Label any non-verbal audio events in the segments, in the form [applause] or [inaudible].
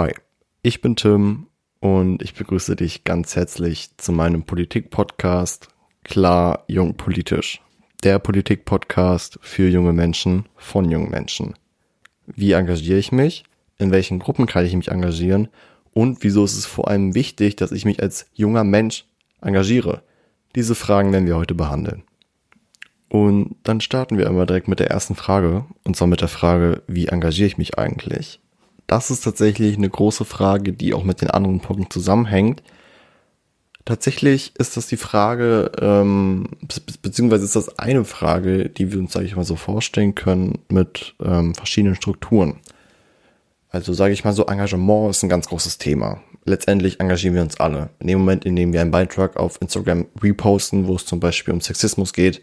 Hi, ich bin Tim und ich begrüße dich ganz herzlich zu meinem Politik-Podcast Klar Jung Politisch. Der Politik-Podcast für junge Menschen von jungen Menschen. Wie engagiere ich mich? In welchen Gruppen kann ich mich engagieren? Und wieso ist es vor allem wichtig, dass ich mich als junger Mensch engagiere? Diese Fragen werden wir heute behandeln. Und dann starten wir immer direkt mit der ersten Frage, und zwar mit der Frage, wie engagiere ich mich eigentlich? Das ist tatsächlich eine große Frage, die auch mit den anderen Punkten zusammenhängt. Tatsächlich ist das die Frage, ähm, be beziehungsweise ist das eine Frage, die wir uns, sage ich mal, so vorstellen können mit ähm, verschiedenen Strukturen. Also sage ich mal so, Engagement ist ein ganz großes Thema. Letztendlich engagieren wir uns alle. In dem Moment, in dem wir einen Beitrag auf Instagram reposten, wo es zum Beispiel um Sexismus geht,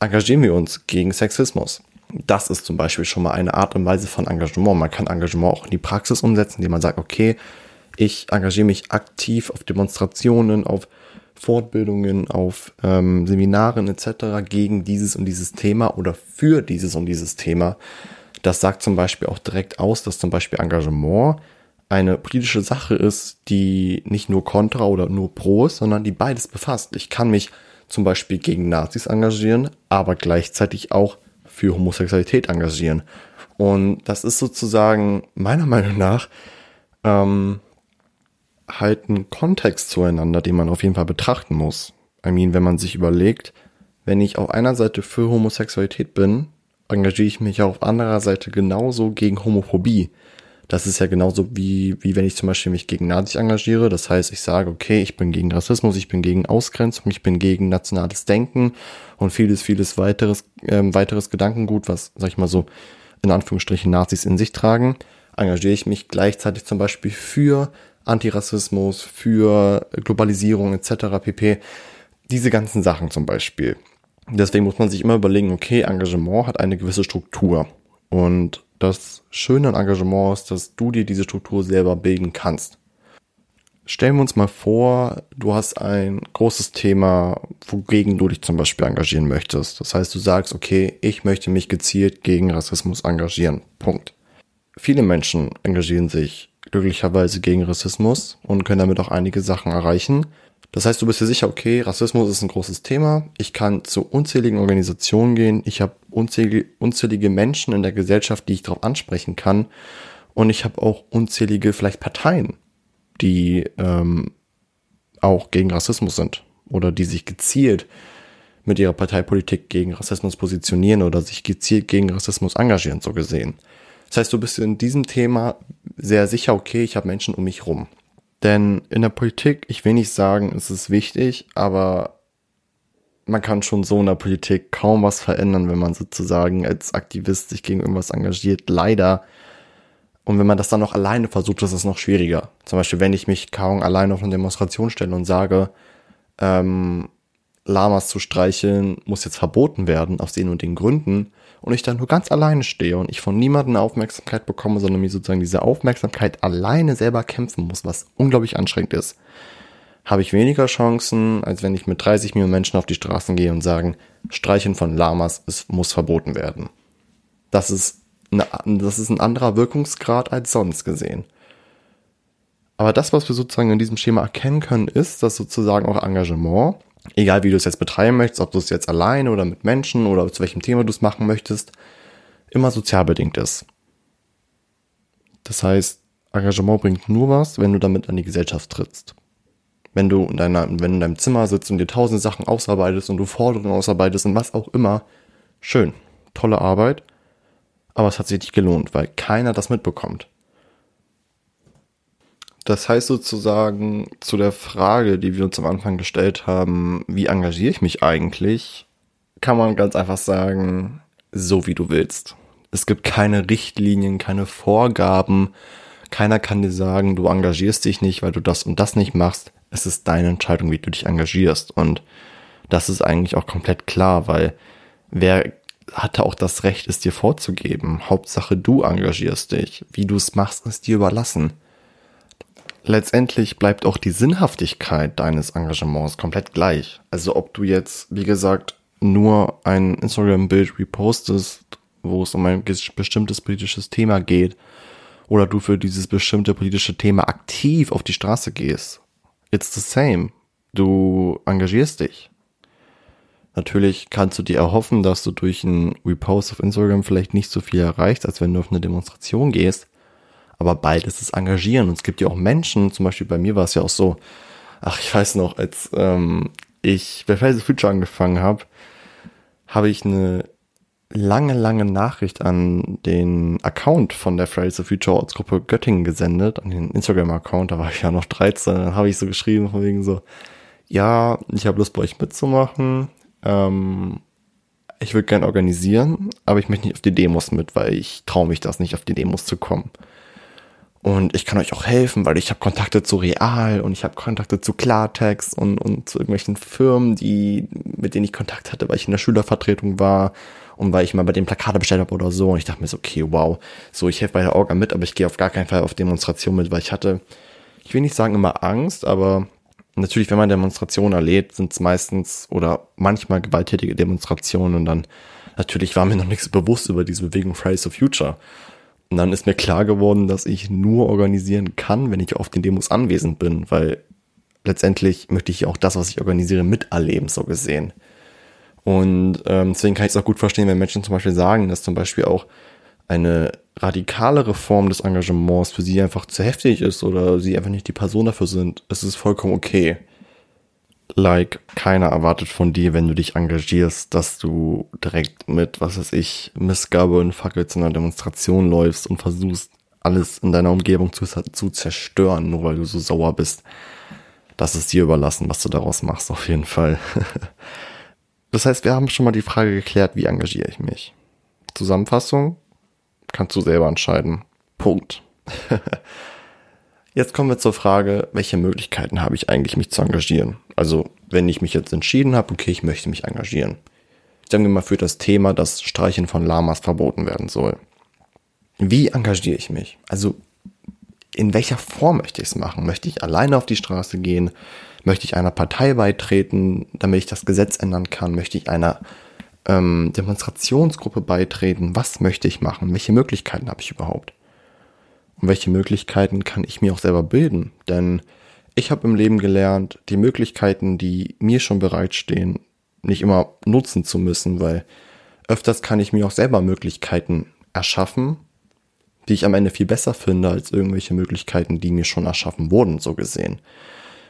engagieren wir uns gegen Sexismus. Das ist zum Beispiel schon mal eine Art und Weise von Engagement. Man kann Engagement auch in die Praxis umsetzen, indem man sagt, okay, ich engagiere mich aktiv auf Demonstrationen, auf Fortbildungen, auf ähm, Seminaren etc. gegen dieses und dieses Thema oder für dieses und dieses Thema. Das sagt zum Beispiel auch direkt aus, dass zum Beispiel Engagement eine politische Sache ist, die nicht nur kontra oder nur pro ist, sondern die beides befasst. Ich kann mich zum Beispiel gegen Nazis engagieren, aber gleichzeitig auch für Homosexualität engagieren. Und das ist sozusagen meiner Meinung nach ähm, halt ein Kontext zueinander, den man auf jeden Fall betrachten muss. I mean, wenn man sich überlegt, wenn ich auf einer Seite für Homosexualität bin, engagiere ich mich auf anderer Seite genauso gegen Homophobie. Das ist ja genauso wie, wie wenn ich zum Beispiel mich gegen Nazis engagiere. Das heißt, ich sage, okay, ich bin gegen Rassismus, ich bin gegen Ausgrenzung, ich bin gegen nationales Denken und vieles, vieles weiteres, ähm, weiteres Gedankengut, was, sag ich mal so, in Anführungsstrichen Nazis in sich tragen. Engagiere ich mich gleichzeitig zum Beispiel für Antirassismus, für Globalisierung etc. pp. Diese ganzen Sachen zum Beispiel. Deswegen muss man sich immer überlegen, okay, Engagement hat eine gewisse Struktur. Und das Schöne an Engagement ist, dass du dir diese Struktur selber bilden kannst. Stellen wir uns mal vor, du hast ein großes Thema, wogegen du dich zum Beispiel engagieren möchtest. Das heißt, du sagst, okay, ich möchte mich gezielt gegen Rassismus engagieren. Punkt. Viele Menschen engagieren sich glücklicherweise gegen Rassismus und können damit auch einige Sachen erreichen. Das heißt, du bist dir sicher, okay, Rassismus ist ein großes Thema. Ich kann zu unzähligen Organisationen gehen. Ich habe unzählige, unzählige Menschen in der Gesellschaft, die ich darauf ansprechen kann. Und ich habe auch unzählige vielleicht Parteien, die ähm, auch gegen Rassismus sind oder die sich gezielt mit ihrer Parteipolitik gegen Rassismus positionieren oder sich gezielt gegen Rassismus engagieren, so gesehen. Das heißt, du bist in diesem Thema sehr sicher, okay, ich habe Menschen um mich rum. Denn in der Politik, ich will nicht sagen, es ist wichtig, aber man kann schon so in der Politik kaum was verändern, wenn man sozusagen als Aktivist sich gegen irgendwas engagiert. Leider. Und wenn man das dann noch alleine versucht, ist es noch schwieriger. Zum Beispiel, wenn ich mich kaum alleine auf eine Demonstration stelle und sage, ähm, Lamas zu streicheln muss jetzt verboten werden aus den und den Gründen und ich dann nur ganz alleine stehe und ich von niemandem Aufmerksamkeit bekomme, sondern mir sozusagen diese Aufmerksamkeit alleine selber kämpfen muss, was unglaublich anstrengend ist, habe ich weniger Chancen, als wenn ich mit 30 Millionen Menschen auf die Straßen gehe und sagen, Streicheln von Lamas es muss verboten werden. Das ist, eine, das ist ein anderer Wirkungsgrad als sonst gesehen. Aber das, was wir sozusagen in diesem Schema erkennen können, ist, dass sozusagen auch Engagement egal wie du es jetzt betreiben möchtest, ob du es jetzt alleine oder mit Menschen oder zu welchem Thema du es machen möchtest, immer sozial bedingt ist. Das heißt, Engagement bringt nur was, wenn du damit an die Gesellschaft trittst. Wenn du in, deiner, wenn in deinem Zimmer sitzt und dir tausend Sachen ausarbeitest und du Forderungen ausarbeitest und was auch immer, schön, tolle Arbeit, aber es hat sich nicht gelohnt, weil keiner das mitbekommt. Das heißt sozusagen zu der Frage, die wir uns am Anfang gestellt haben, wie engagiere ich mich eigentlich, kann man ganz einfach sagen, so wie du willst. Es gibt keine Richtlinien, keine Vorgaben. Keiner kann dir sagen, du engagierst dich nicht, weil du das und das nicht machst. Es ist deine Entscheidung, wie du dich engagierst. Und das ist eigentlich auch komplett klar, weil wer hatte auch das Recht, es dir vorzugeben. Hauptsache, du engagierst dich. Wie du es machst, ist dir überlassen letztendlich bleibt auch die Sinnhaftigkeit deines Engagements komplett gleich. Also ob du jetzt, wie gesagt, nur ein Instagram-Bild repostest, wo es um ein bestimmtes politisches Thema geht, oder du für dieses bestimmte politische Thema aktiv auf die Straße gehst. It's the same. Du engagierst dich. Natürlich kannst du dir erhoffen, dass du durch einen Repost auf Instagram vielleicht nicht so viel erreichst, als wenn du auf eine Demonstration gehst. Aber beides ist engagieren. Und es gibt ja auch Menschen, zum Beispiel bei mir war es ja auch so, ach, ich weiß noch, als ähm, ich bei Fridays Future angefangen habe, habe ich eine lange, lange Nachricht an den Account von der Fridays for Future Ortsgruppe Göttingen gesendet, an den Instagram-Account, da war ich ja noch 13, dann habe ich so geschrieben, von wegen so, ja, ich habe Lust bei euch mitzumachen, ähm, ich würde gern organisieren, aber ich möchte nicht auf die Demos mit, weil ich traue mich das nicht, auf die Demos zu kommen. Und ich kann euch auch helfen, weil ich habe Kontakte zu Real und ich habe Kontakte zu Klartext und, und zu irgendwelchen Firmen, die, mit denen ich Kontakt hatte, weil ich in der Schülervertretung war und weil ich mal bei den Plakate bestellt habe oder so. Und ich dachte mir so, okay, wow, so ich helfe bei der Orga mit, aber ich gehe auf gar keinen Fall auf Demonstration mit, weil ich hatte, ich will nicht sagen immer Angst, aber natürlich, wenn man Demonstrationen erlebt, sind es meistens oder manchmal gewalttätige Demonstrationen und dann natürlich war mir noch nichts bewusst über diese Bewegung Fridays for Future. Und dann ist mir klar geworden, dass ich nur organisieren kann, wenn ich auf den Demos anwesend bin, weil letztendlich möchte ich auch das, was ich organisiere, miterleben, so gesehen. Und ähm, deswegen kann ich es auch gut verstehen, wenn Menschen zum Beispiel sagen, dass zum Beispiel auch eine radikalere Form des Engagements für sie einfach zu heftig ist oder sie einfach nicht die Person dafür sind. Es ist vollkommen okay like keiner erwartet von dir, wenn du dich engagierst, dass du direkt mit, was weiß ich, Missgabe und Fackel zu einer Demonstration läufst und versuchst, alles in deiner Umgebung zu, zu zerstören, nur weil du so sauer bist. Das ist dir überlassen, was du daraus machst, auf jeden Fall. [laughs] das heißt, wir haben schon mal die Frage geklärt, wie engagiere ich mich? Zusammenfassung? Kannst du selber entscheiden. Punkt. [laughs] Jetzt kommen wir zur Frage, welche Möglichkeiten habe ich eigentlich, mich zu engagieren? Also, wenn ich mich jetzt entschieden habe, okay, ich möchte mich engagieren. Sagen wir mal für das Thema, dass Streichen von Lamas verboten werden soll. Wie engagiere ich mich? Also, in welcher Form möchte ich es machen? Möchte ich alleine auf die Straße gehen? Möchte ich einer Partei beitreten, damit ich das Gesetz ändern kann? Möchte ich einer ähm, Demonstrationsgruppe beitreten? Was möchte ich machen? Welche Möglichkeiten habe ich überhaupt? Und welche Möglichkeiten kann ich mir auch selber bilden? Denn ich habe im Leben gelernt, die Möglichkeiten, die mir schon bereitstehen, nicht immer nutzen zu müssen, weil öfters kann ich mir auch selber Möglichkeiten erschaffen, die ich am Ende viel besser finde als irgendwelche Möglichkeiten, die mir schon erschaffen wurden, so gesehen.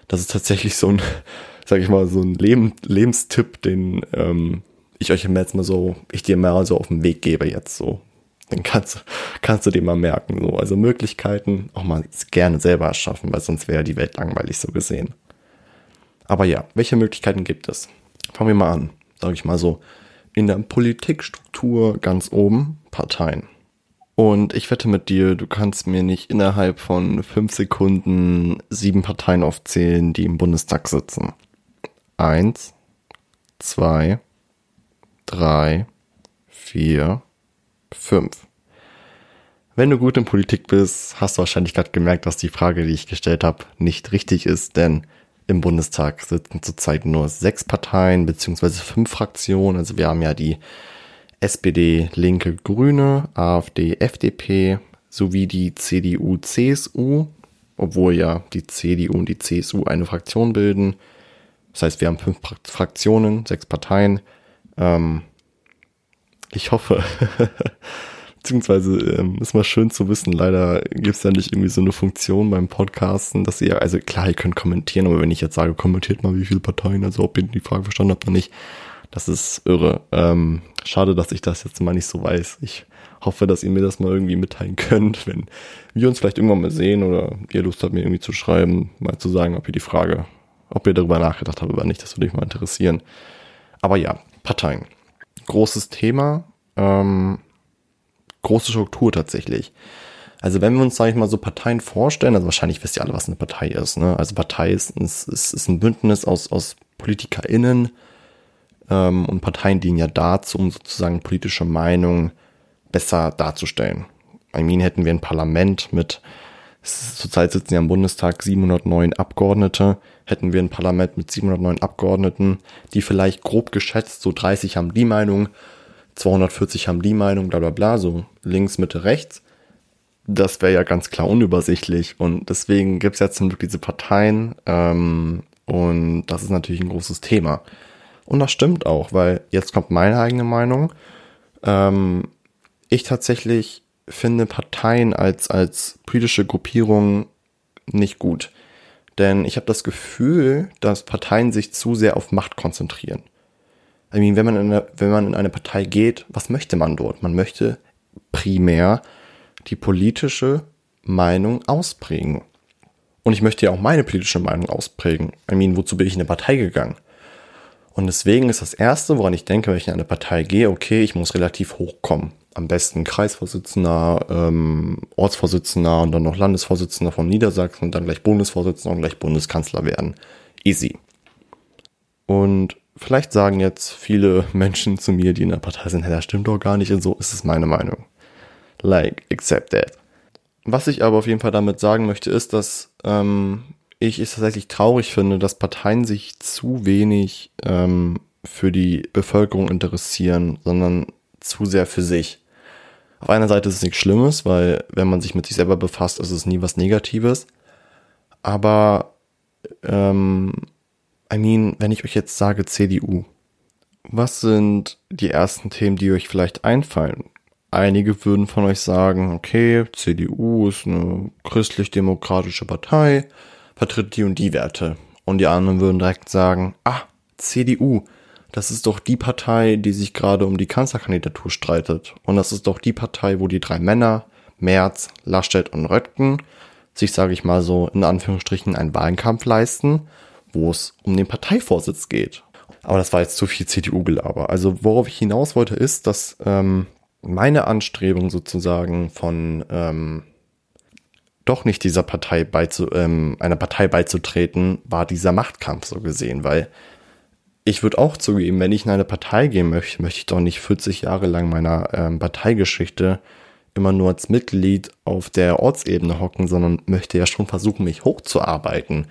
Das ist tatsächlich so ein, [laughs] sag ich mal, so ein Leben, Lebenstipp, den ähm, ich euch jetzt mal so, ich dir mal so auf den Weg gebe jetzt so. Dann kannst, kannst du dir mal merken. So. Also Möglichkeiten auch mal gerne selber erschaffen, weil sonst wäre die Welt langweilig so gesehen. Aber ja, welche Möglichkeiten gibt es? Fangen wir mal an, sage ich mal so. In der Politikstruktur ganz oben Parteien. Und ich wette mit dir, du kannst mir nicht innerhalb von fünf Sekunden sieben Parteien aufzählen, die im Bundestag sitzen. Eins, zwei, drei, vier, 5. Wenn du gut in Politik bist, hast du wahrscheinlich gerade gemerkt, dass die Frage, die ich gestellt habe, nicht richtig ist, denn im Bundestag sitzen zurzeit nur sechs Parteien beziehungsweise fünf Fraktionen. Also wir haben ja die SPD, Linke, Grüne, AfD, FDP sowie die CDU, CSU, obwohl ja die CDU und die CSU eine Fraktion bilden. Das heißt, wir haben fünf Fraktionen, sechs Parteien. Ähm, ich hoffe. [laughs] Beziehungsweise ähm, ist mal schön zu wissen, leider gibt es ja nicht irgendwie so eine Funktion beim Podcasten, dass ihr, also klar, ihr könnt kommentieren, aber wenn ich jetzt sage, kommentiert mal, wie viele Parteien, also ob ihr die Frage verstanden habt oder nicht, das ist irre. Ähm, schade, dass ich das jetzt mal nicht so weiß. Ich hoffe, dass ihr mir das mal irgendwie mitteilen [laughs] könnt, wenn wir uns vielleicht irgendwann mal sehen oder ihr Lust habt, mir irgendwie zu schreiben, mal zu sagen, ob ihr die Frage, ob ihr darüber nachgedacht habt oder nicht, das würde mich mal interessieren. Aber ja, Parteien großes Thema, ähm, große Struktur tatsächlich. Also wenn wir uns, sage ich mal, so Parteien vorstellen, also wahrscheinlich wisst ihr alle, was eine Partei ist. Ne? Also Partei ist, ist, ist ein Bündnis aus, aus PolitikerInnen ähm, und Parteien dienen ja dazu, um sozusagen politische Meinung besser darzustellen. I mean, hätten wir ein Parlament mit, zurzeit sitzen ja im Bundestag 709 Abgeordnete, hätten wir ein Parlament mit 709 Abgeordneten, die vielleicht grob geschätzt so 30 haben die Meinung, 240 haben die Meinung, bla bla bla, so links, Mitte, rechts, das wäre ja ganz klar unübersichtlich. Und deswegen gibt es ja zum Glück diese Parteien. Ähm, und das ist natürlich ein großes Thema. Und das stimmt auch, weil jetzt kommt meine eigene Meinung. Ähm, ich tatsächlich finde Parteien als, als politische Gruppierung nicht gut. Denn ich habe das Gefühl, dass Parteien sich zu sehr auf Macht konzentrieren. I mean, wenn man, in eine, wenn man in eine Partei geht, was möchte man dort? Man möchte primär die politische Meinung ausprägen. Und ich möchte ja auch meine politische Meinung ausprägen. I mean, wozu bin ich in eine Partei gegangen? Und deswegen ist das Erste, woran ich denke, wenn ich in eine Partei gehe, okay, ich muss relativ hoch kommen. Am besten Kreisvorsitzender, ähm, Ortsvorsitzender und dann noch Landesvorsitzender von Niedersachsen und dann gleich Bundesvorsitzender und gleich Bundeskanzler werden. Easy. Und vielleicht sagen jetzt viele [laughs] Menschen zu mir, die in der Partei sind, hey, das stimmt doch gar nicht und so ist es meine Meinung. Like, accept that. Was ich aber auf jeden Fall damit sagen möchte, ist, dass ähm, ich es tatsächlich traurig finde, dass Parteien sich zu wenig ähm, für die Bevölkerung interessieren, sondern zu sehr für sich. Auf einer Seite ist es nichts Schlimmes, weil wenn man sich mit sich selber befasst, ist es nie was Negatives. Aber, ähm, I mean, wenn ich euch jetzt sage CDU, was sind die ersten Themen, die euch vielleicht einfallen? Einige würden von euch sagen, okay, CDU ist eine christlich-demokratische Partei, vertritt die und die Werte. Und die anderen würden direkt sagen, ah, CDU, das ist doch die Partei, die sich gerade um die Kanzlerkandidatur streitet. Und das ist doch die Partei, wo die drei Männer, Merz, Laschet und Röttgen, sich, sage ich mal so, in Anführungsstrichen einen Wahlkampf leisten, wo es um den Parteivorsitz geht. Aber das war jetzt zu viel CDU-Gelaber. Also worauf ich hinaus wollte, ist, dass ähm, meine Anstrebung sozusagen von ähm, doch nicht dieser Partei beizu, ähm, einer Partei beizutreten, war dieser Machtkampf so gesehen, weil ich würde auch zugeben, wenn ich in eine Partei gehen möchte, möchte ich doch nicht 40 Jahre lang meiner ähm, Parteigeschichte immer nur als Mitglied auf der Ortsebene hocken, sondern möchte ja schon versuchen, mich hochzuarbeiten.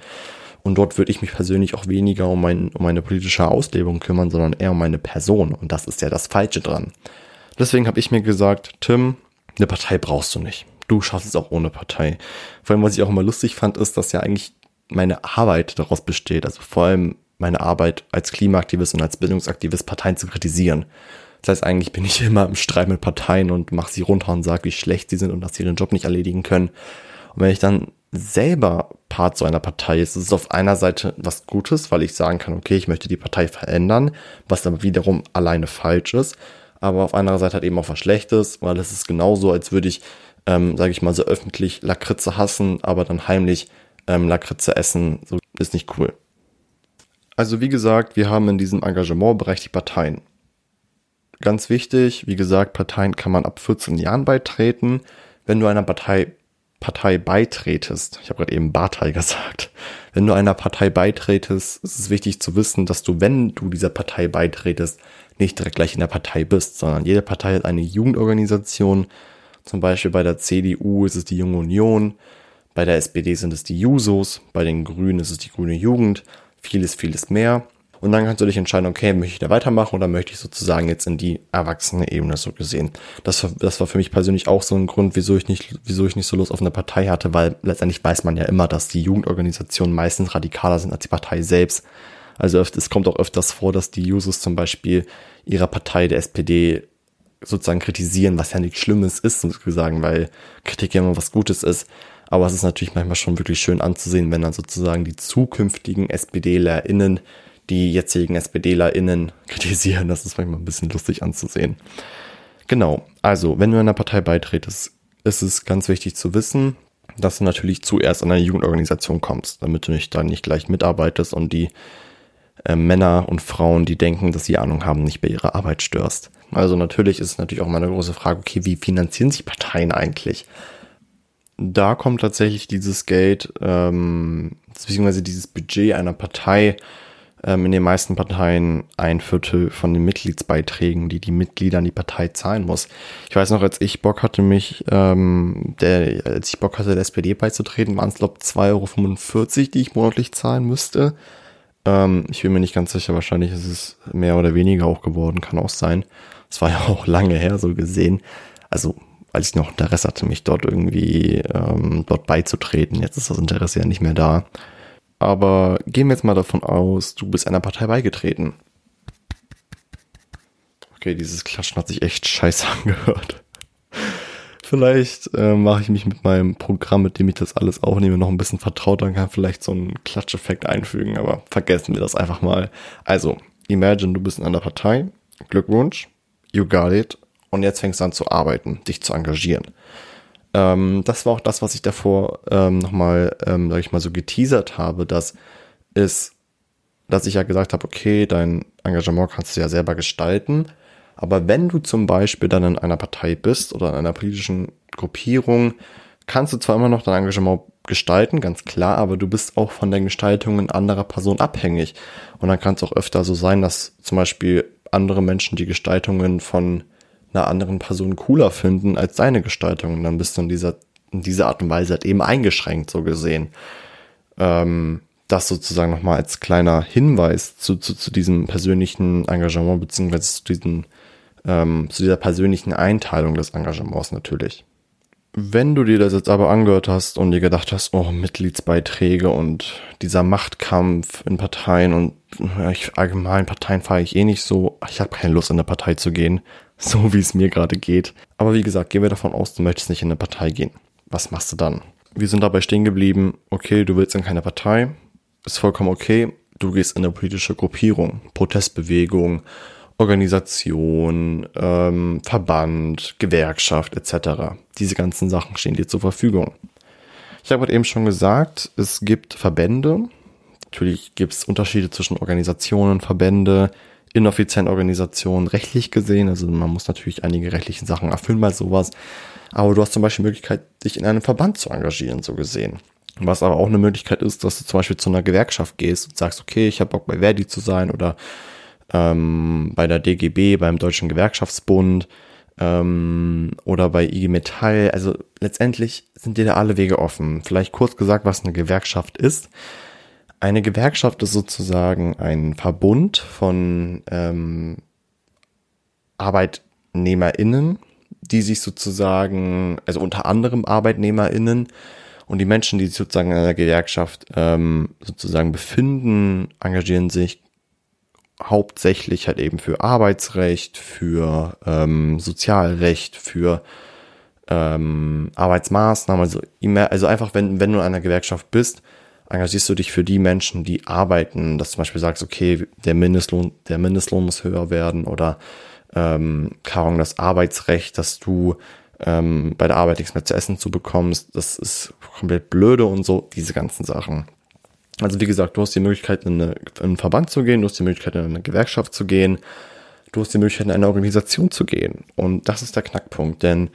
Und dort würde ich mich persönlich auch weniger um, mein, um meine politische Auslebung kümmern, sondern eher um meine Person. Und das ist ja das Falsche dran. Deswegen habe ich mir gesagt, Tim, eine Partei brauchst du nicht du schaffst es auch ohne Partei. Vor allem, was ich auch immer lustig fand, ist, dass ja eigentlich meine Arbeit daraus besteht, also vor allem meine Arbeit als Klimaaktivist und als Bildungsaktivist Parteien zu kritisieren. Das heißt, eigentlich bin ich [laughs] immer im Streit mit Parteien und mache sie runter und sage, wie schlecht sie sind und dass sie ihren Job nicht erledigen können. Und wenn ich dann selber Part so einer Partei ist, ist es auf einer Seite was Gutes, weil ich sagen kann, okay, ich möchte die Partei verändern, was aber wiederum alleine falsch ist. Aber auf einer Seite hat eben auch was Schlechtes, weil es ist genauso, als würde ich ähm, sage ich mal, so öffentlich Lakritze hassen, aber dann heimlich ähm, Lakritze essen, so ist nicht cool. Also wie gesagt, wir haben in diesem Engagementbereich die Parteien. Ganz wichtig, wie gesagt, Parteien kann man ab 14 Jahren beitreten. Wenn du einer Partei, Partei beitretest, ich habe gerade eben Partei [laughs] gesagt, wenn du einer Partei beitretest, ist es wichtig zu wissen, dass du, wenn du dieser Partei beitretest, nicht direkt gleich in der Partei bist, sondern jede Partei hat eine Jugendorganisation, zum Beispiel bei der CDU ist es die Junge Union, bei der SPD sind es die Jusos, bei den Grünen ist es die Grüne Jugend, vieles, vieles mehr. Und dann kannst du dich entscheiden, okay, möchte ich da weitermachen oder möchte ich sozusagen jetzt in die erwachsene Ebene so gesehen. Das, war, das war für mich persönlich auch so ein Grund, wieso ich nicht, wieso ich nicht so Lust auf eine Partei hatte, weil letztendlich weiß man ja immer, dass die Jugendorganisationen meistens radikaler sind als die Partei selbst. Also es kommt auch öfters vor, dass die Jusos zum Beispiel ihrer Partei, der SPD, sozusagen kritisieren, was ja nichts Schlimmes ist, sozusagen, weil Kritik ja immer was Gutes ist. Aber es ist natürlich manchmal schon wirklich schön anzusehen, wenn dann sozusagen die zukünftigen SPDlerInnen die jetzigen SPDlerInnen [laughs] kritisieren. Das ist manchmal ein bisschen lustig anzusehen. Genau. Also, wenn du einer Partei beitretest, ist es ganz wichtig zu wissen, dass du natürlich zuerst an eine Jugendorganisation kommst, damit du nicht dann nicht gleich mitarbeitest und die äh, Männer und Frauen, die denken, dass sie Ahnung haben, nicht bei ihrer Arbeit störst. Also natürlich ist natürlich auch mal eine große Frage, okay, wie finanzieren sich Parteien eigentlich? Da kommt tatsächlich dieses Geld, ähm, beziehungsweise dieses Budget einer Partei ähm, in den meisten Parteien ein Viertel von den Mitgliedsbeiträgen, die die Mitglieder an die Partei zahlen muss. Ich weiß noch, als ich Bock hatte, mich, ähm, der, als ich Bock hatte, der SPD beizutreten, waren es, glaube 2,45 Euro, die ich monatlich zahlen müsste. Ähm, ich bin mir nicht ganz sicher, wahrscheinlich ist es mehr oder weniger auch geworden, kann auch sein. Es war ja auch lange her, so gesehen. Also als ich noch Interesse hatte, mich dort irgendwie ähm, dort beizutreten. Jetzt ist das Interesse ja nicht mehr da. Aber gehen wir jetzt mal davon aus, du bist einer Partei beigetreten. Okay, dieses Klatschen hat sich echt [laughs] scheiße angehört. Vielleicht äh, mache ich mich mit meinem Programm, mit dem ich das alles aufnehme, noch ein bisschen vertraut. Dann kann vielleicht so einen Klatscheffekt einfügen, aber vergessen wir das einfach mal. Also, imagine, du bist in einer Partei. Glückwunsch, you got it. Und jetzt fängst du an zu arbeiten, dich zu engagieren. Ähm, das war auch das, was ich davor ähm, nochmal, ähm, sag ich mal, so geteasert habe, dass es, dass ich ja gesagt habe, okay, dein Engagement kannst du ja selber gestalten aber wenn du zum Beispiel dann in einer Partei bist oder in einer politischen Gruppierung, kannst du zwar immer noch dein Engagement gestalten, ganz klar, aber du bist auch von den Gestaltungen anderer Personen abhängig. Und dann kann es auch öfter so sein, dass zum Beispiel andere Menschen die Gestaltungen von einer anderen Person cooler finden als deine Gestaltung. Und dann bist du in dieser, in dieser Art und Weise halt eben eingeschränkt, so gesehen. Ähm, das sozusagen nochmal als kleiner Hinweis zu, zu, zu diesem persönlichen Engagement, beziehungsweise zu diesen ähm, zu dieser persönlichen Einteilung des Engagements natürlich. Wenn du dir das jetzt aber angehört hast und dir gedacht hast, oh, Mitgliedsbeiträge und dieser Machtkampf in Parteien und ja, ich, allgemein Parteien fahre ich eh nicht so, ich habe keine Lust in eine Partei zu gehen, [laughs] so wie es mir gerade geht. Aber wie gesagt, gehen wir davon aus, du möchtest nicht in eine Partei gehen. Was machst du dann? Wir sind dabei stehen geblieben, okay, du willst in keine Partei, ist vollkommen okay, du gehst in eine politische Gruppierung, Protestbewegung, Organisation, ähm, Verband, Gewerkschaft etc. Diese ganzen Sachen stehen dir zur Verfügung. Ich habe eben schon gesagt, es gibt Verbände. Natürlich gibt es Unterschiede zwischen Organisationen, Verbände, inoffiziellen Organisationen, rechtlich gesehen. Also man muss natürlich einige rechtliche Sachen erfüllen bei sowas. Aber du hast zum Beispiel die Möglichkeit, dich in einem Verband zu engagieren, so gesehen. Was aber auch eine Möglichkeit ist, dass du zum Beispiel zu einer Gewerkschaft gehst und sagst, okay, ich habe Bock bei Verdi zu sein oder ähm, bei der DGB, beim Deutschen Gewerkschaftsbund ähm, oder bei IG Metall. Also letztendlich sind dir da alle Wege offen. Vielleicht kurz gesagt, was eine Gewerkschaft ist. Eine Gewerkschaft ist sozusagen ein Verbund von ähm, ArbeitnehmerInnen, die sich sozusagen, also unter anderem ArbeitnehmerInnen und die Menschen, die sich sozusagen in einer Gewerkschaft ähm, sozusagen befinden, engagieren sich hauptsächlich halt eben für Arbeitsrecht, für ähm, Sozialrecht, für ähm, Arbeitsmaßnahmen, also also einfach, wenn, wenn du in einer Gewerkschaft bist, engagierst du dich für die Menschen, die arbeiten, dass du zum Beispiel sagst, okay, der Mindestlohn, der Mindestlohn muss höher werden oder ähm, Karung, das Arbeitsrecht, dass du ähm, bei der Arbeit nichts mehr zu essen zu bekommst, das ist komplett blöde und so, diese ganzen Sachen. Also wie gesagt, du hast die Möglichkeit, in, eine, in einen Verband zu gehen, du hast die Möglichkeit, in eine Gewerkschaft zu gehen, du hast die Möglichkeit, in eine Organisation zu gehen. Und das ist der Knackpunkt, denn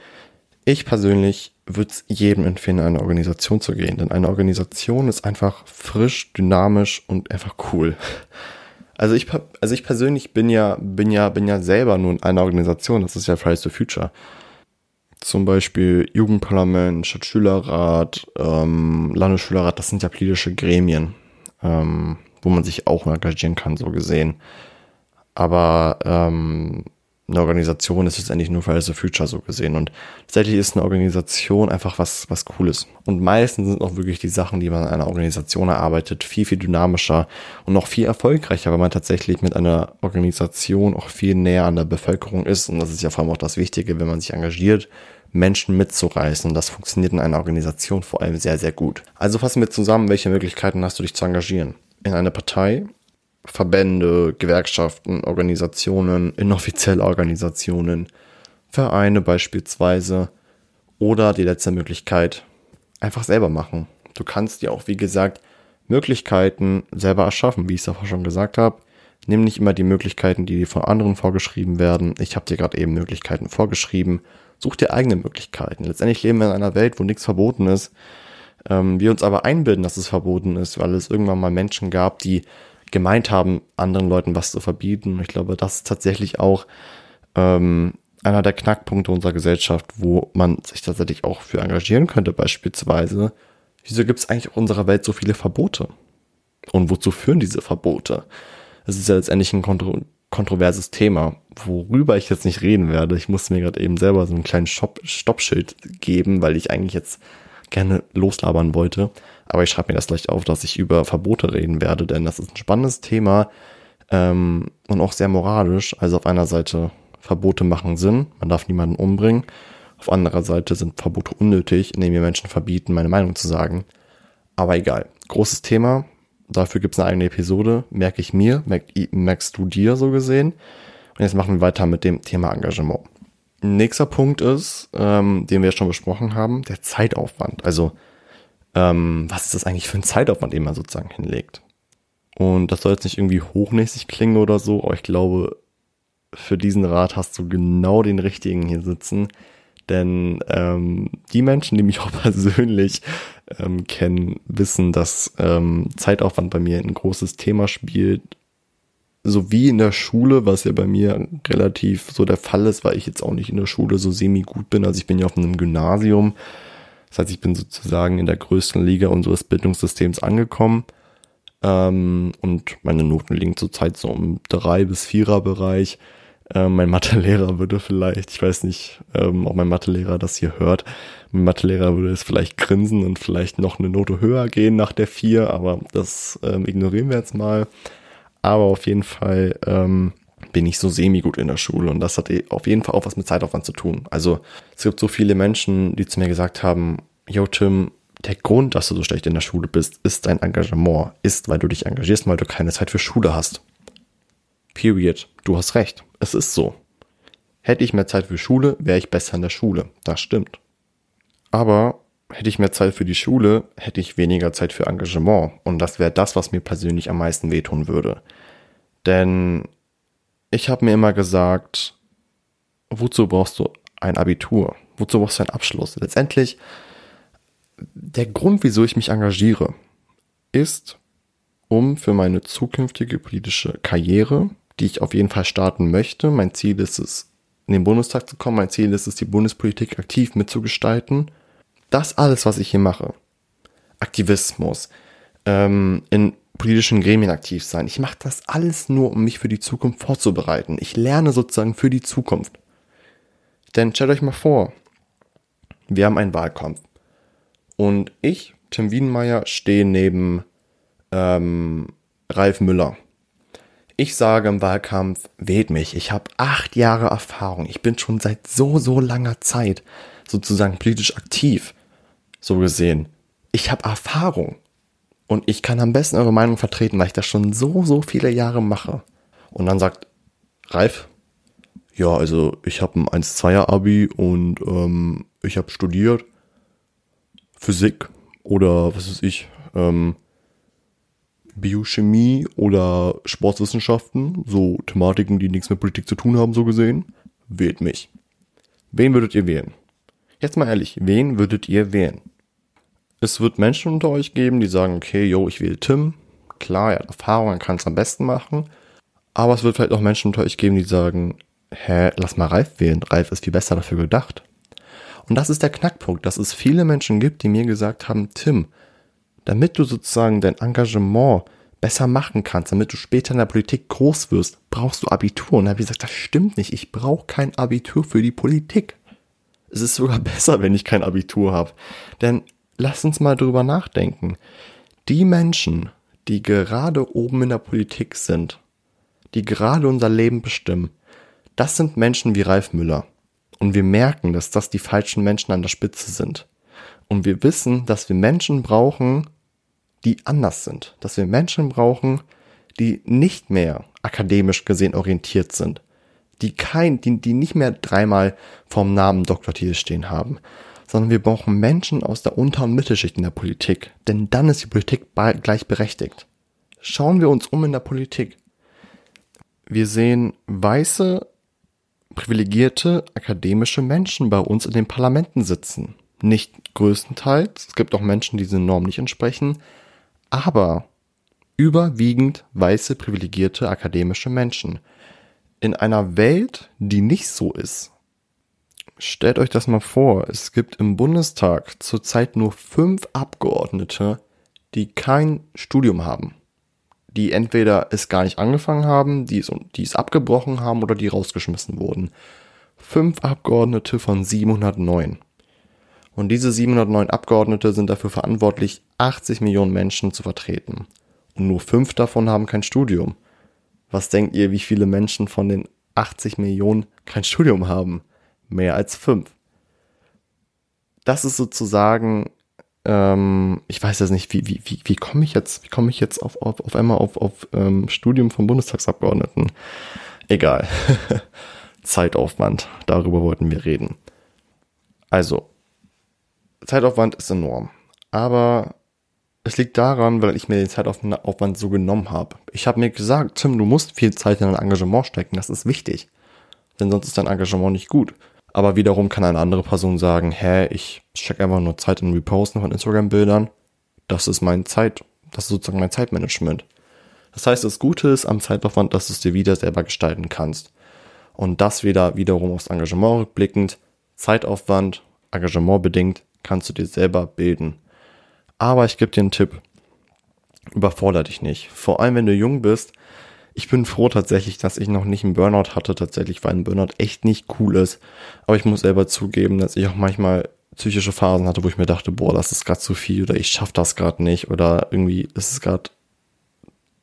ich persönlich würde es jedem empfehlen, in eine Organisation zu gehen. Denn eine Organisation ist einfach frisch, dynamisch und einfach cool. Also ich, also ich persönlich bin ja, bin ja, bin ja selber nur in einer Organisation, das ist ja Fridays for Future zum Beispiel Jugendparlament, Stadtschülerrat, ähm, Landesschülerrat, das sind ja politische Gremien, ähm, wo man sich auch engagieren kann, so gesehen. Aber ähm, eine Organisation ist letztendlich nur Fridays for Future so gesehen. Und tatsächlich ist eine Organisation einfach was, was Cooles. Und meistens sind auch wirklich die Sachen, die man in einer Organisation erarbeitet, viel, viel dynamischer und noch viel erfolgreicher, weil man tatsächlich mit einer Organisation auch viel näher an der Bevölkerung ist. Und das ist ja vor allem auch das Wichtige, wenn man sich engagiert, Menschen mitzureißen. Und das funktioniert in einer Organisation vor allem sehr, sehr gut. Also fassen wir zusammen, welche Möglichkeiten hast du dich zu engagieren? In eine Partei, Verbände, Gewerkschaften, Organisationen, inoffizielle Organisationen, Vereine beispielsweise oder die letzte Möglichkeit, einfach selber machen. Du kannst dir auch, wie gesagt, Möglichkeiten selber erschaffen, wie ich es davor schon gesagt habe. Nimm nicht immer die Möglichkeiten, die dir von anderen vorgeschrieben werden. Ich habe dir gerade eben Möglichkeiten vorgeschrieben. Such dir eigene Möglichkeiten. Letztendlich leben wir in einer Welt, wo nichts verboten ist. Ähm, wir uns aber einbilden, dass es verboten ist, weil es irgendwann mal Menschen gab, die gemeint haben, anderen Leuten was zu verbieten. Ich glaube, das ist tatsächlich auch ähm, einer der Knackpunkte unserer Gesellschaft, wo man sich tatsächlich auch für engagieren könnte, beispielsweise. Wieso gibt es eigentlich auf unserer Welt so viele Verbote? Und wozu führen diese Verbote? Es ist ja letztendlich ein kontroverses Thema, worüber ich jetzt nicht reden werde. Ich musste mir gerade eben selber so einen kleinen Stopp Stoppschild geben, weil ich eigentlich jetzt gerne loslabern wollte. Aber ich schreibe mir das gleich auf, dass ich über Verbote reden werde, denn das ist ein spannendes Thema ähm, und auch sehr moralisch. Also auf einer Seite Verbote machen Sinn, man darf niemanden umbringen. Auf anderer Seite sind Verbote unnötig, indem wir Menschen verbieten, meine Meinung zu sagen. Aber egal. Großes Thema. Dafür gibt es eine eigene Episode. Merke ich mir, merk, merkst du dir so gesehen. Und jetzt machen wir weiter mit dem Thema Engagement. Nächster Punkt ist, ähm, den wir schon besprochen haben, der Zeitaufwand. Also, ähm, was ist das eigentlich für ein Zeitaufwand, den man sozusagen hinlegt? Und das soll jetzt nicht irgendwie hochnäsig klingen oder so, aber ich glaube, für diesen Rat hast du genau den richtigen hier sitzen. Denn ähm, die Menschen, die mich [laughs] auch persönlich ähm, kennen, wissen, dass ähm, Zeitaufwand bei mir ein großes Thema spielt. So wie in der Schule, was ja bei mir relativ so der Fall ist, weil ich jetzt auch nicht in der Schule so semi gut bin. Also ich bin ja auf einem Gymnasium. Das heißt, ich bin sozusagen in der größten Liga unseres Bildungssystems angekommen. Ähm, und meine Noten liegen zurzeit so im drei bis vierer Bereich. Ähm, mein Mathelehrer würde vielleicht, ich weiß nicht, ähm, ob mein Mathelehrer das hier hört, mein Mathelehrer würde es vielleicht grinsen und vielleicht noch eine Note höher gehen nach der vier, aber das ähm, ignorieren wir jetzt mal. Aber auf jeden Fall ähm, bin ich so semi gut in der Schule und das hat eh auf jeden Fall auch was mit Zeitaufwand zu tun. Also es gibt so viele Menschen, die zu mir gesagt haben, yo Tim, der Grund, dass du so schlecht in der Schule bist, ist dein Engagement, ist, weil du dich engagierst, weil du keine Zeit für Schule hast. Period. Du hast recht. Es ist so. Hätte ich mehr Zeit für Schule, wäre ich besser in der Schule. Das stimmt. Aber hätte ich mehr Zeit für die Schule, hätte ich weniger Zeit für Engagement. Und das wäre das, was mir persönlich am meisten wehtun würde. Denn ich habe mir immer gesagt, wozu brauchst du ein Abitur? Wozu brauchst du einen Abschluss? Letztendlich, der Grund, wieso ich mich engagiere, ist, um für meine zukünftige politische Karriere die ich auf jeden Fall starten möchte. Mein Ziel ist es, in den Bundestag zu kommen. Mein Ziel ist es, die Bundespolitik aktiv mitzugestalten. Das alles, was ich hier mache, Aktivismus, ähm, in politischen Gremien aktiv sein. Ich mache das alles nur, um mich für die Zukunft vorzubereiten. Ich lerne sozusagen für die Zukunft. Denn stellt euch mal vor, wir haben einen Wahlkampf. Und ich, Tim Wiedenmeier, stehe neben ähm, Ralf Müller. Ich sage im Wahlkampf, wählt mich. Ich habe acht Jahre Erfahrung. Ich bin schon seit so, so langer Zeit sozusagen politisch aktiv. So gesehen. Ich habe Erfahrung. Und ich kann am besten eure Meinung vertreten, weil ich das schon so, so viele Jahre mache. Und dann sagt Ralf, ja, also ich habe ein 1-2er-Abi und ähm, ich habe studiert Physik oder was weiß ich, ähm, Biochemie oder Sportwissenschaften, so Thematiken, die nichts mit Politik zu tun haben, so gesehen, wählt mich. Wen würdet ihr wählen? Jetzt mal ehrlich, wen würdet ihr wählen? Es wird Menschen unter euch geben, die sagen, okay, yo, ich wähle Tim. Klar, er hat Erfahrung, er kann es am besten machen. Aber es wird vielleicht auch Menschen unter euch geben, die sagen, hä, lass mal Ralf wählen. Ralf ist viel besser dafür gedacht. Und das ist der Knackpunkt, dass es viele Menschen gibt, die mir gesagt haben, Tim, damit du sozusagen dein Engagement besser machen kannst, damit du später in der Politik groß wirst, brauchst du Abitur. Und da habe ich gesagt, das stimmt nicht. Ich brauche kein Abitur für die Politik. Es ist sogar [laughs] besser, wenn ich kein Abitur habe. Denn lass uns mal drüber nachdenken. Die Menschen, die gerade oben in der Politik sind, die gerade unser Leben bestimmen, das sind Menschen wie Ralf Müller. Und wir merken, dass das die falschen Menschen an der Spitze sind. Und wir wissen, dass wir Menschen brauchen, die anders sind. Dass wir Menschen brauchen, die nicht mehr akademisch gesehen orientiert sind. Die kein, die, die nicht mehr dreimal vorm Namen Doktortitel stehen haben. Sondern wir brauchen Menschen aus der Unter- und Mittelschicht in der Politik. Denn dann ist die Politik gleichberechtigt. Schauen wir uns um in der Politik. Wir sehen weiße, privilegierte, akademische Menschen bei uns in den Parlamenten sitzen. Nicht größtenteils. Es gibt auch Menschen, die diesen Normen nicht entsprechen aber überwiegend weiße privilegierte akademische Menschen. In einer Welt, die nicht so ist, stellt euch das mal vor, es gibt im Bundestag zurzeit nur fünf Abgeordnete, die kein Studium haben, die entweder es gar nicht angefangen haben, die es, die es abgebrochen haben oder die rausgeschmissen wurden. Fünf Abgeordnete von 709. Und diese 709 Abgeordnete sind dafür verantwortlich, 80 Millionen Menschen zu vertreten. Und nur fünf davon haben kein Studium. Was denkt ihr, wie viele Menschen von den 80 Millionen kein Studium haben? Mehr als fünf. Das ist sozusagen, ähm, ich weiß jetzt nicht, wie, wie, wie, wie komme ich jetzt, wie komme ich jetzt auf, auf, auf einmal auf, auf ähm, Studium von Bundestagsabgeordneten? Egal. [laughs] Zeitaufwand, darüber wollten wir reden. Also, Zeitaufwand ist enorm. Aber es liegt daran, weil ich mir den Zeitaufwand so genommen habe. Ich habe mir gesagt, Tim, du musst viel Zeit in dein Engagement stecken, das ist wichtig. Denn sonst ist dein Engagement nicht gut. Aber wiederum kann eine andere Person sagen, hä, ich stecke einfach nur Zeit in Reposten von Instagram-Bildern. Das ist mein Zeit, das ist sozusagen mein Zeitmanagement. Das heißt, das Gute ist am Zeitaufwand, dass du es dir wieder selber gestalten kannst. Und das wieder wiederum aufs Engagement rückblickend, Zeitaufwand, Engagement bedingt, kannst du dir selber bilden. Aber ich gebe dir einen Tipp. Überforder dich nicht. Vor allem, wenn du jung bist. Ich bin froh tatsächlich, dass ich noch nicht einen Burnout hatte, tatsächlich, weil ein Burnout echt nicht cool ist. Aber ich muss selber zugeben, dass ich auch manchmal psychische Phasen hatte, wo ich mir dachte, boah, das ist gerade zu viel oder ich schaff das gerade nicht oder irgendwie ist es gerade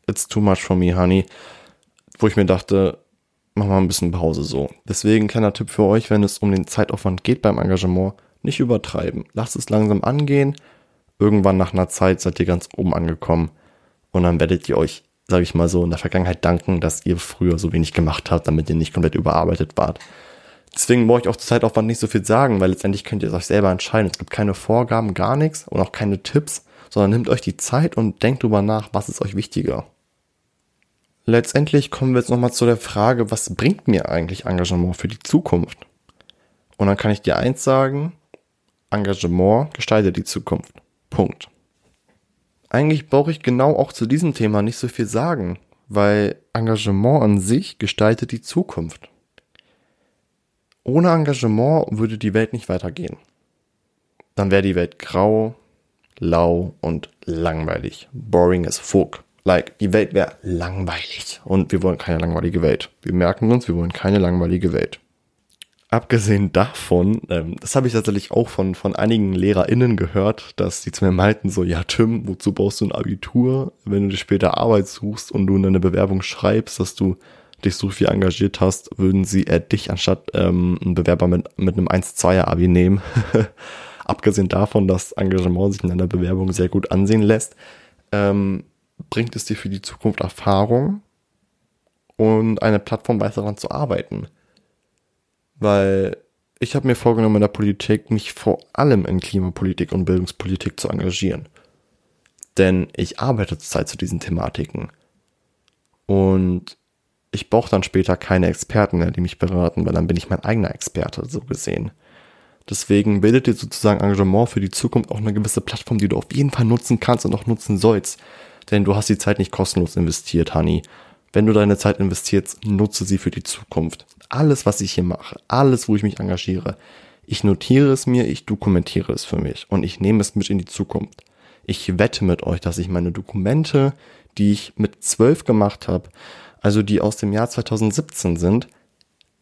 it's too much for me, honey. Wo ich mir dachte, mach mal ein bisschen Pause so. Deswegen kleiner Tipp für euch, wenn es um den Zeitaufwand geht beim Engagement, nicht übertreiben. Lasst es langsam angehen irgendwann nach einer Zeit seid ihr ganz oben angekommen und dann werdet ihr euch, sage ich mal so, in der Vergangenheit danken, dass ihr früher so wenig gemacht habt, damit ihr nicht komplett überarbeitet wart. Deswegen brauche ich auch zur Zeitaufwand nicht so viel sagen, weil letztendlich könnt ihr es euch selber entscheiden. Es gibt keine Vorgaben, gar nichts und auch keine Tipps, sondern nehmt euch die Zeit und denkt drüber nach, was ist euch wichtiger. Letztendlich kommen wir jetzt nochmal zu der Frage, was bringt mir eigentlich Engagement für die Zukunft? Und dann kann ich dir eins sagen, Engagement gestaltet die Zukunft. Punkt. Eigentlich brauche ich genau auch zu diesem Thema nicht so viel sagen, weil Engagement an sich gestaltet die Zukunft. Ohne Engagement würde die Welt nicht weitergehen. Dann wäre die Welt grau, lau und langweilig. Boring as fuck. Like, die Welt wäre langweilig. Und wir wollen keine langweilige Welt. Wir merken uns, wir wollen keine langweilige Welt abgesehen davon, ähm, das habe ich tatsächlich auch von, von einigen LehrerInnen gehört, dass die zu mir meinten, so, ja, Tim, wozu brauchst du ein Abitur, wenn du dir später Arbeit suchst und du in deine Bewerbung schreibst, dass du dich so viel engagiert hast, würden sie eher dich anstatt ähm, einen Bewerber mit, mit einem 1-2er-Abi nehmen. [laughs] abgesehen davon, dass Engagement sich in einer Bewerbung sehr gut ansehen lässt, ähm, bringt es dir für die Zukunft Erfahrung und eine Plattform weiter daran zu arbeiten weil ich habe mir vorgenommen, in der Politik mich vor allem in Klimapolitik und Bildungspolitik zu engagieren. Denn ich arbeite zurzeit zu diesen Thematiken. Und ich brauche dann später keine Experten mehr, die mich beraten, weil dann bin ich mein eigener Experte, so gesehen. Deswegen bildet dir sozusagen Engagement für die Zukunft auch eine gewisse Plattform, die du auf jeden Fall nutzen kannst und auch nutzen sollst. Denn du hast die Zeit nicht kostenlos investiert, Honey. Wenn du deine Zeit investierst, nutze sie für die Zukunft alles, was ich hier mache, alles, wo ich mich engagiere, ich notiere es mir, ich dokumentiere es für mich und ich nehme es mit in die Zukunft. Ich wette mit euch, dass ich meine Dokumente, die ich mit zwölf gemacht habe, also die aus dem Jahr 2017 sind,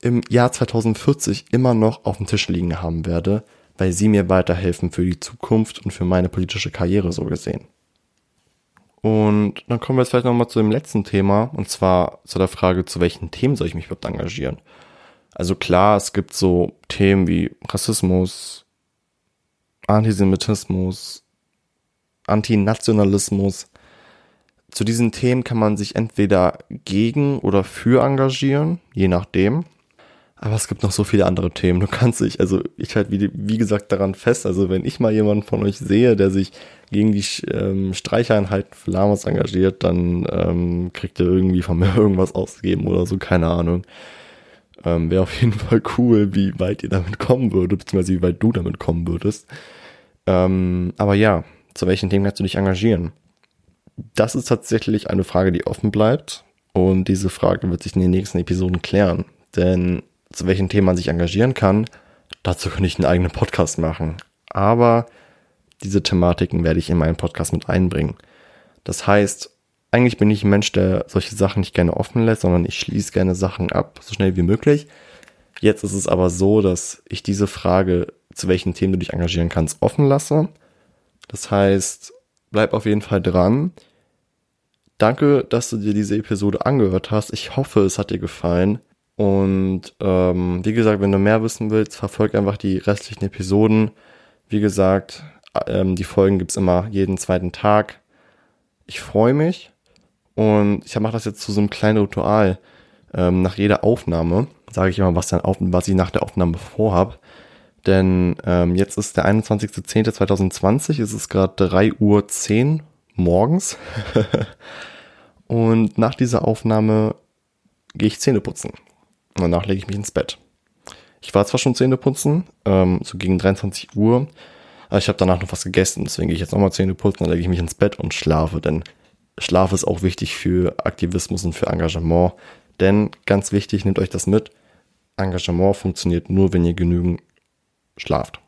im Jahr 2040 immer noch auf dem Tisch liegen haben werde, weil sie mir weiterhelfen für die Zukunft und für meine politische Karriere so gesehen. Und dann kommen wir jetzt vielleicht nochmal zu dem letzten Thema, und zwar zu der Frage, zu welchen Themen soll ich mich überhaupt engagieren? Also klar, es gibt so Themen wie Rassismus, Antisemitismus, Antinationalismus. Zu diesen Themen kann man sich entweder gegen oder für engagieren, je nachdem. Aber es gibt noch so viele andere Themen. Du kannst dich, also ich halt wie, wie gesagt daran fest, also wenn ich mal jemanden von euch sehe, der sich gegen die ähm, Streicheinheit für Lamas engagiert, dann ähm, kriegt er irgendwie von mir [laughs] irgendwas ausgegeben oder so, keine Ahnung. Ähm, Wäre auf jeden Fall cool, wie weit ihr damit kommen würdet, beziehungsweise wie weit du damit kommen würdest. Ähm, aber ja, zu welchen Themen kannst du dich engagieren? Das ist tatsächlich eine Frage, die offen bleibt. Und diese Frage wird sich in den nächsten Episoden klären. Denn zu welchen Themen man sich engagieren kann, dazu könnte ich einen eigenen Podcast machen. Aber diese Thematiken werde ich in meinen Podcast mit einbringen. Das heißt, eigentlich bin ich ein Mensch, der solche Sachen nicht gerne offen lässt, sondern ich schließe gerne Sachen ab, so schnell wie möglich. Jetzt ist es aber so, dass ich diese Frage, zu welchen Themen du dich engagieren kannst, offen lasse. Das heißt, bleib auf jeden Fall dran. Danke, dass du dir diese Episode angehört hast. Ich hoffe, es hat dir gefallen. Und ähm, wie gesagt, wenn du mehr wissen willst, verfolg einfach die restlichen Episoden. Wie gesagt, ähm, die Folgen gibt's immer jeden zweiten Tag. Ich freue mich und ich mache das jetzt zu so einem kleinen Ritual. Ähm, nach jeder Aufnahme sage ich immer, was, dann auf, was ich nach der Aufnahme vorhab. Denn ähm, jetzt ist der 21.10.2020, es ist gerade 3.10 Uhr morgens. [laughs] und nach dieser Aufnahme gehe ich Zähne putzen. Und danach lege ich mich ins Bett. Ich war zwar schon Zähne putzen, ähm, so gegen 23 Uhr, aber ich habe danach noch was gegessen, deswegen gehe ich jetzt nochmal Zähne putzen, dann lege ich mich ins Bett und schlafe, denn Schlaf ist auch wichtig für Aktivismus und für Engagement. Denn ganz wichtig, nehmt euch das mit. Engagement funktioniert nur, wenn ihr genügend schlaft.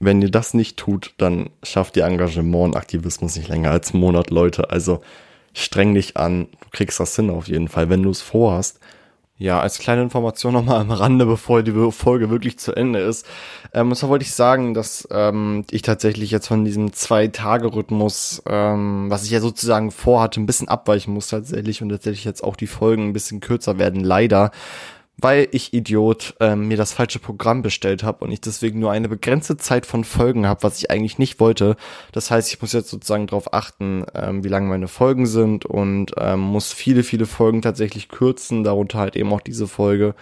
Wenn ihr das nicht tut, dann schafft ihr Engagement und Aktivismus nicht länger als einen Monat, Leute. Also streng dich an, du kriegst das hin auf jeden Fall, wenn du es vorhast. Ja, als kleine Information [laughs] nochmal am Rande, bevor die Folge wirklich zu Ende ist. Ähm, und zwar wollte ich sagen, dass ähm, ich tatsächlich jetzt von diesem Zwei-Tage-Rhythmus, ähm, was ich ja sozusagen vorhatte, ein bisschen abweichen muss tatsächlich und tatsächlich jetzt auch die Folgen ein bisschen kürzer werden, leider weil ich Idiot ähm, mir das falsche Programm bestellt habe und ich deswegen nur eine begrenzte Zeit von Folgen habe, was ich eigentlich nicht wollte. Das heißt, ich muss jetzt sozusagen darauf achten, ähm, wie lange meine Folgen sind und ähm, muss viele, viele Folgen tatsächlich kürzen, darunter halt eben auch diese Folge.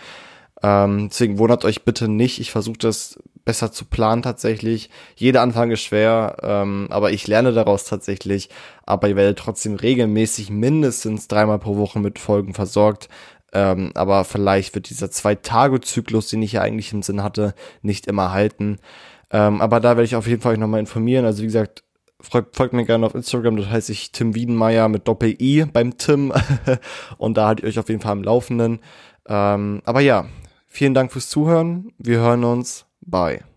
Ähm, deswegen wundert euch bitte nicht, ich versuche das besser zu planen tatsächlich. Jeder Anfang ist schwer, ähm, aber ich lerne daraus tatsächlich. Aber ihr werdet trotzdem regelmäßig mindestens dreimal pro Woche mit Folgen versorgt. Ähm, aber vielleicht wird dieser Zwei-Tage-Zyklus, den ich ja eigentlich im Sinn hatte, nicht immer halten. Ähm, aber da werde ich auf jeden Fall euch nochmal informieren. Also wie gesagt, folgt, folgt mir gerne auf Instagram, das heißt ich Tim Wiedenmeier mit Doppel-I beim Tim. [laughs] und da haltet ihr euch auf jeden Fall am Laufenden. Ähm, aber ja, vielen Dank fürs Zuhören. Wir hören uns. Bye.